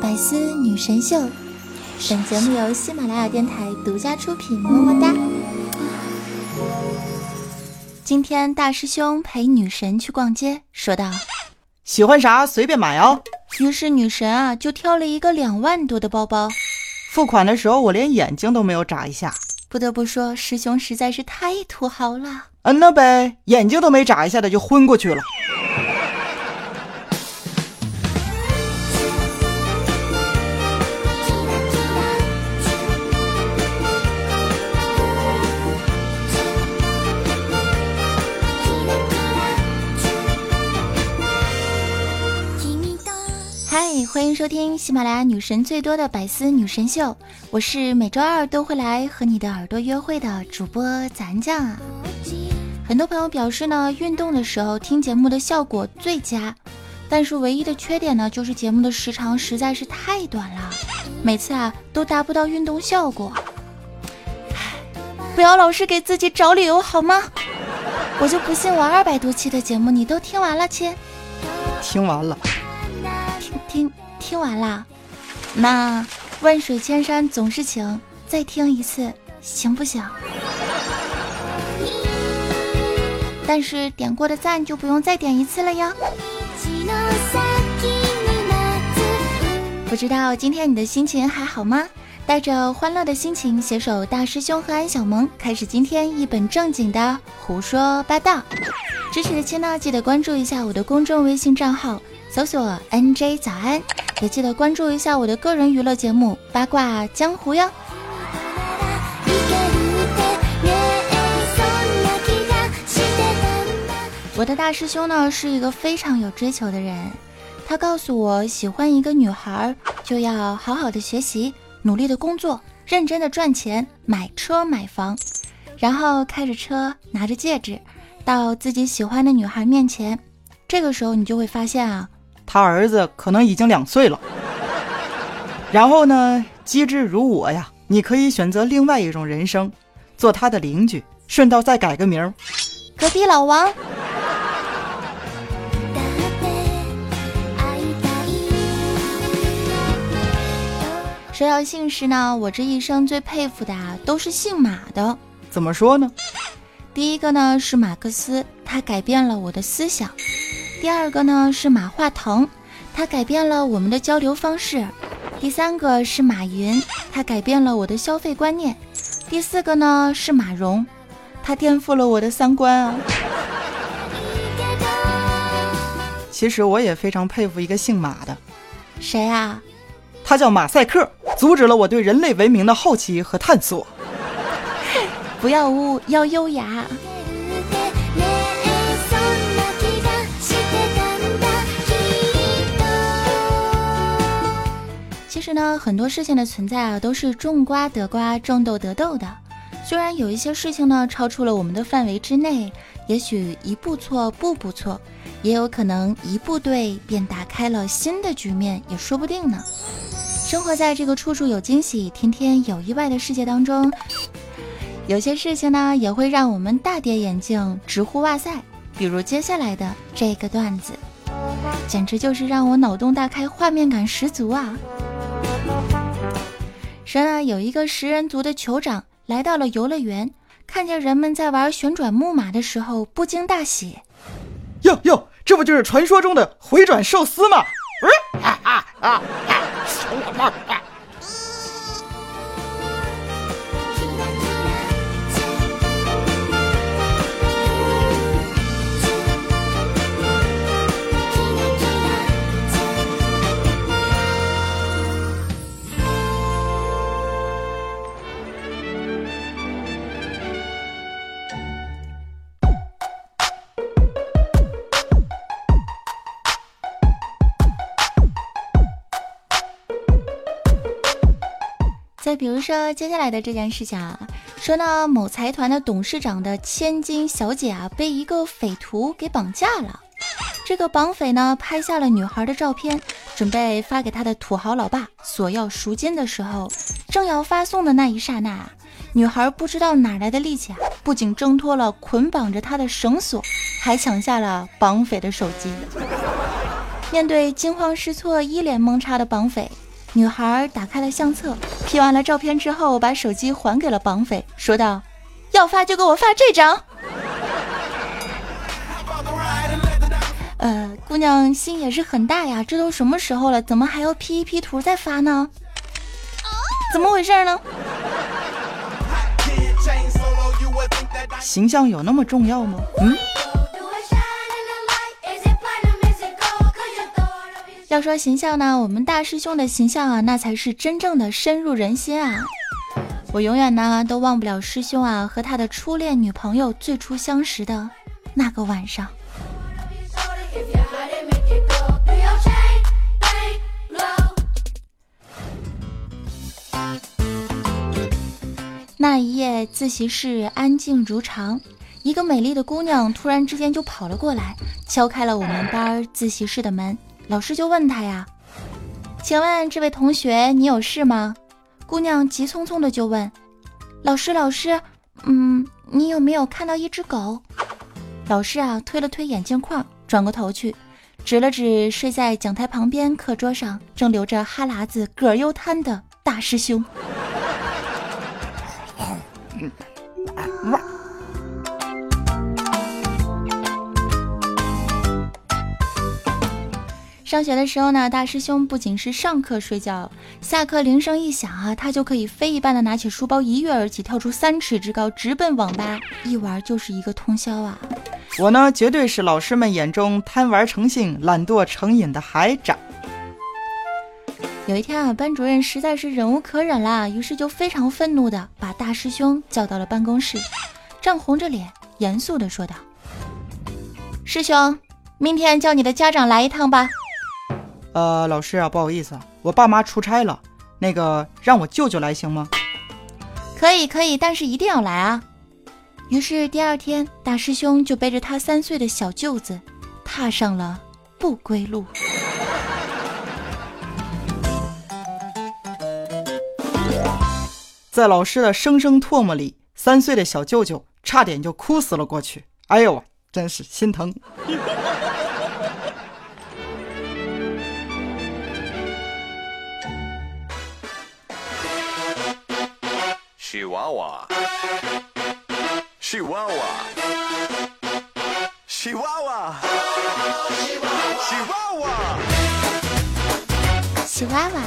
百思女神秀，本节目由喜马拉雅电台独家出品，么么哒。今天大师兄陪女神去逛街，说道：“喜欢啥随便买哦。”于是女神啊就挑了一个两万多的包包。付款的时候我连眼睛都没有眨一下。不得不说，师兄实在是太土豪了。嗯，那呗，眼睛都没眨一下的就昏过去了。收听喜马拉雅女神最多的百思女神秀，我是每周二都会来和你的耳朵约会的主播咱酱啊。很多朋友表示呢，运动的时候听节目的效果最佳，但是唯一的缺点呢，就是节目的时长实在是太短了，每次啊都达不到运动效果。不要老是给自己找理由好吗？我就不信我二百多期的节目你都听完了，亲。听完了。听听完了，那万水千山总是情，再听一次行不行？但是点过的赞就不用再点一次了哟。不知道今天你的心情还好吗？带着欢乐的心情，携手大师兄和安小萌，开始今天一本正经的胡说八道。支持的亲呢，记得关注一下我的公众微信账号。搜索 NJ 早安，也记得关注一下我的个人娱乐节目《八卦江湖》哟。我的大师兄呢是一个非常有追求的人，他告诉我，喜欢一个女孩就要好好的学习，努力的工作，认真的赚钱，买车买房，然后开着车，拿着戒指，到自己喜欢的女孩面前，这个时候你就会发现啊。他儿子可能已经两岁了，然后呢，机智如我呀，你可以选择另外一种人生，做他的邻居，顺道再改个名，隔壁老王。说到姓氏呢，我这一生最佩服的啊，都是姓马的。怎么说呢？第一个呢是马克思，他改变了我的思想。第二个呢是马化腾，他改变了我们的交流方式；第三个是马云，他改变了我的消费观念；第四个呢是马蓉，他颠覆了我的三观啊！其实我也非常佩服一个姓马的，谁啊？他叫马赛克，阻止了我对人类文明的好奇和探索。不要污，要优雅。是呢，很多事情的存在啊，都是种瓜得瓜，种豆得豆的。虽然有一些事情呢，超出了我们的范围之内，也许一步错，步步错，也有可能一步对，便打开了新的局面，也说不定呢。生活在这个处处有惊喜，天天有意外的世界当中，有些事情呢，也会让我们大跌眼镜，直呼哇塞。比如接下来的这个段子，简直就是让我脑洞大开，画面感十足啊！说呢，有一个食人族的酋长来到了游乐园，看见人们在玩旋转木马的时候，不禁大喜。哟哟，这不就是传说中的回转寿司吗？再比如说接下来的这件事情啊，说呢某财团的董事长的千金小姐啊被一个匪徒给绑架了，这个绑匪呢拍下了女孩的照片，准备发给他的土豪老爸索要赎金的时候，正要发送的那一刹那，女孩不知道哪来的力气啊，不仅挣脱了捆绑着她的绳索，还抢下了绑匪的手机。面对惊慌失措、一脸懵叉的绑匪，女孩打开了相册，P 完了照片之后，把手机还给了绑匪，说道：“要发就给我发这张。”呃，姑娘心也是很大呀，这都什么时候了，怎么还要 P 一 P 图再发呢？怎么回事呢？形象有那么重要吗？嗯。要说形象呢，我们大师兄的形象啊，那才是真正的深入人心啊！我永远呢都忘不了师兄啊和他的初恋女朋友最初相识的那个晚上。那一夜，自习室安静如常。一个美丽的姑娘突然之间就跑了过来，敲开了我们班自习室的门。老师就问她呀：“请问这位同学，你有事吗？”姑娘急匆匆的就问：“老师，老师，嗯，你有没有看到一只狗？”老师啊，推了推眼镜框，转过头去，指了指睡在讲台旁边课桌上正流着哈喇子、葛优瘫的大师兄。上学的时候呢，大师兄不仅是上课睡觉，下课铃声一响啊，他就可以飞一般的拿起书包，一跃而起，跳出三尺之高，直奔网吧，一玩就是一个通宵啊。我呢，绝对是老师们眼中贪玩成性、懒惰成瘾的孩长。有一天啊，班主任实在是忍无可忍啦，于是就非常愤怒的把大师兄叫到了办公室，涨红着脸，严肃的说道：“师兄，明天叫你的家长来一趟吧。”呃，老师啊，不好意思，我爸妈出差了，那个让我舅舅来行吗？可以，可以，但是一定要来啊！于是第二天，大师兄就背着他三岁的小舅子，踏上了不归路。在老师的声声唾沫里，三岁的小舅舅差点就哭死了过去。哎呦，真是心疼。西娃娃，西娃娃，西娃娃，西娃娃，西娃娃，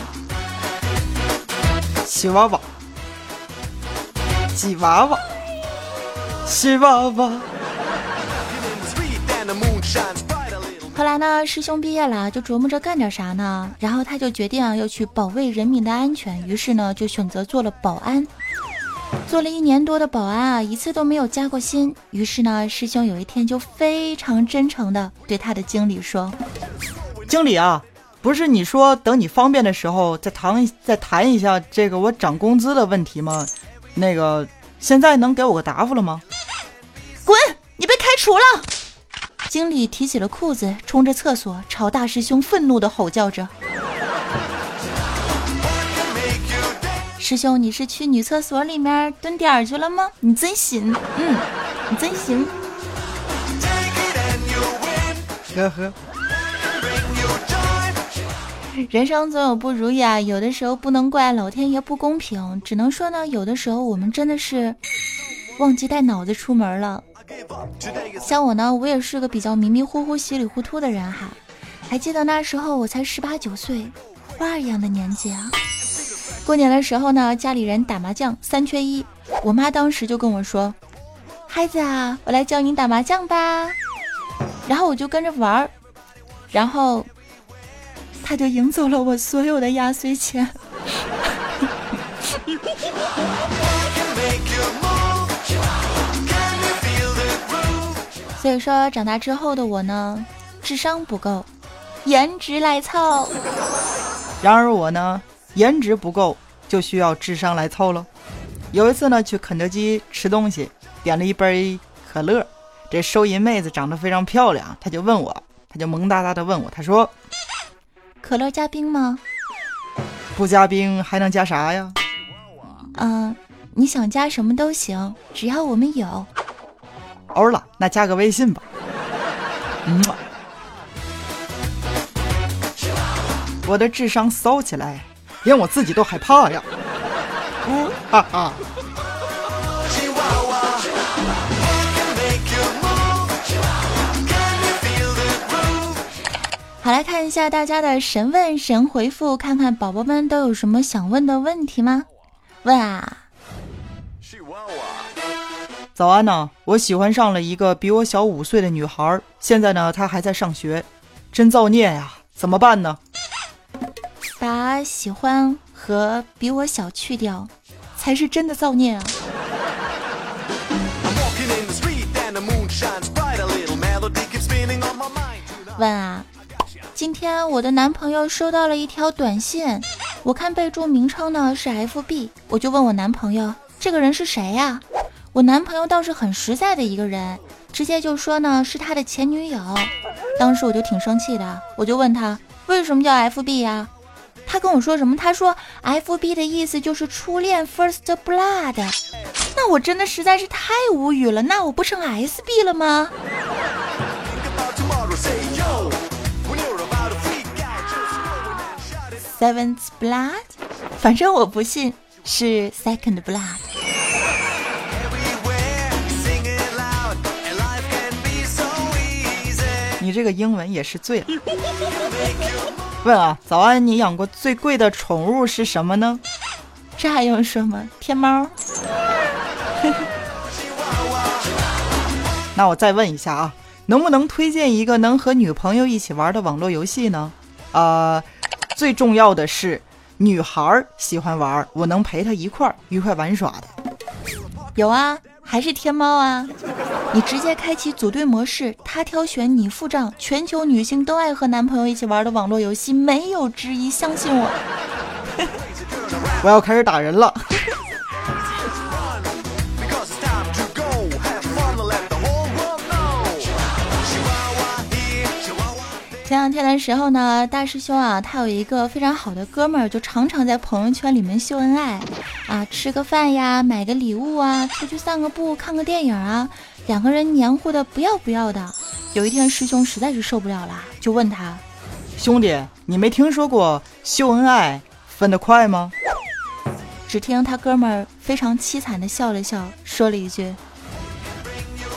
西娃娃，吉娃娃，西娃娃。后来呢，师兄毕业了，就琢磨着干点啥呢？然后他就决定啊，要去保卫人民的安全，于是呢，就选择做了保安。做了一年多的保安啊，一次都没有加过薪。于是呢，师兄有一天就非常真诚的对他的经理说：“经理啊，不是你说等你方便的时候再谈再谈一下这个我涨工资的问题吗？那个现在能给我个答复了吗？”滚！你被开除了！经理提起了裤子，冲着厕所朝大师兄愤怒的吼叫着。师兄，你是去女厕所里面蹲点去了吗？你真行，嗯，你真行。呵呵。人生总有不如意啊，有的时候不能怪老天爷不公平，只能说呢，有的时候我们真的是忘记带脑子出门了。像我呢，我也是个比较迷迷糊糊、稀里糊涂的人哈。还记得那时候我才十八九岁，花儿一样的年纪啊。过年的时候呢，家里人打麻将三缺一，我妈当时就跟我说：“孩子啊，我来教你打麻将吧。”然后我就跟着玩儿，然后他就赢走了我所有的压岁钱。所以说，长大之后的我呢，智商不够，颜值来凑。然而我呢？颜值不够，就需要智商来凑喽。有一次呢，去肯德基吃东西，点了一杯可乐。这收银妹子长得非常漂亮，她就问我，她就萌哒哒的问我，她说：“可乐加冰吗？不加冰还能加啥呀？”嗯，你想加什么都行，只要我们有。欧了，那加个微信吧。嗯。我的智商骚起来，连我自己都害怕呀！呜哈哈。好，来看一下大家的神问神回复，看看宝宝们都有什么想问的问题吗？问啊！早安呢，我喜欢上了一个比我小五岁的女孩，现在呢她还在上学，真造孽呀！怎么办呢？把喜欢和比我小去掉，才是真的造孽啊！问啊！今天我的男朋友收到了一条短信，我看备注名称呢是 FB，我就问我男朋友这个人是谁呀？我男朋友倒是很实在的一个人，直接就说呢是他的前女友。当时我就挺生气的，我就问他为什么叫 FB 呀？他跟我说什么？他说 FB 的意思就是初恋 First Blood。那我真的实在是太无语了，那我不成 SB 了吗？Seventh blood，反正我不信是 second blood。你这个英文也是醉了。问啊，早安，你养过最贵的宠物是什么呢？这还用说吗？天猫。那我再问一下啊，能不能推荐一个能和女朋友一起玩的网络游戏呢？啊。最重要的是，女孩喜欢玩，我能陪她一块儿愉快玩耍的。有啊，还是天猫啊！你直接开启组队模式，他挑选你付账，全球女性都爱和男朋友一起玩的网络游戏，没有之一，相信我。我要开始打人了。前两天的时候呢，大师兄啊，他有一个非常好的哥们儿，就常常在朋友圈里面秀恩爱，啊，吃个饭呀，买个礼物啊，出去散个步，看个电影啊，两个人黏糊的不要不要的。有一天师兄实在是受不了了，就问他：“兄弟，你没听说过秀恩爱分得快吗？”只听他哥们儿非常凄惨的笑了笑，说了一句：“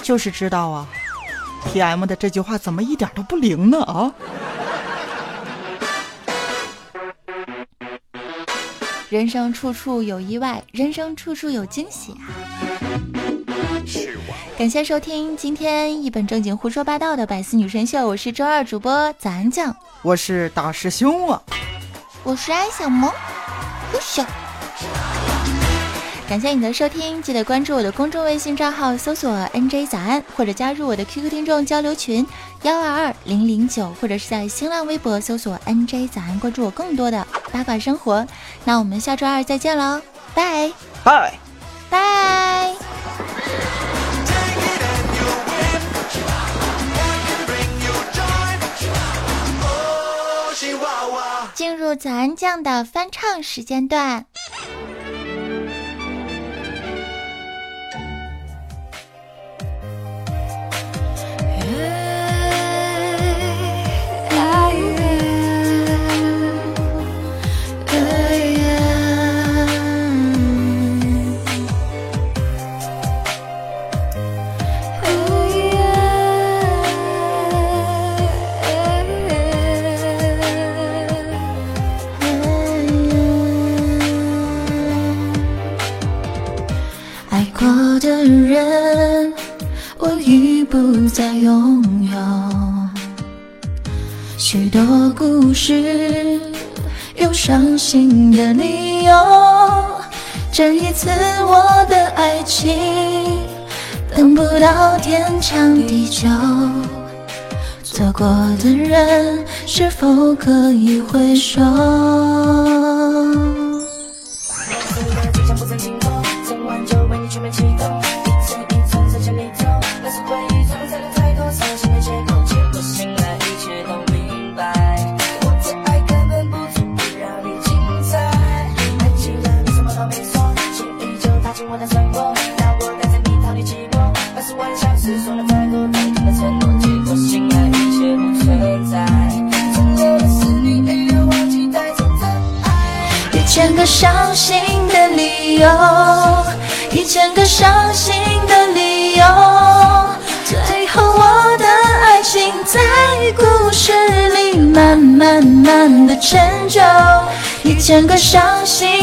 就是知道啊。” T M 的这句话怎么一点都不灵呢？啊！人生处处有意外，人生处处有惊喜啊！感谢收听今天一本正经胡说八道的百思女神秀，我是周二主播早安酱，我是大师兄啊，我是安小萌，不秀。感谢你的收听，记得关注我的公众微信账号，搜索 “nj 早安”，或者加入我的 QQ 听众交流群幺二二零零九，或者是在新浪微博搜索 “nj 早安”，关注我更多的八卦生活。那我们下周二再见喽，拜拜拜。进入早安酱的翻唱时间段。心的理由。这一次我的爱情等不到天长地久，错过的人是否可以回首？就，一千个伤心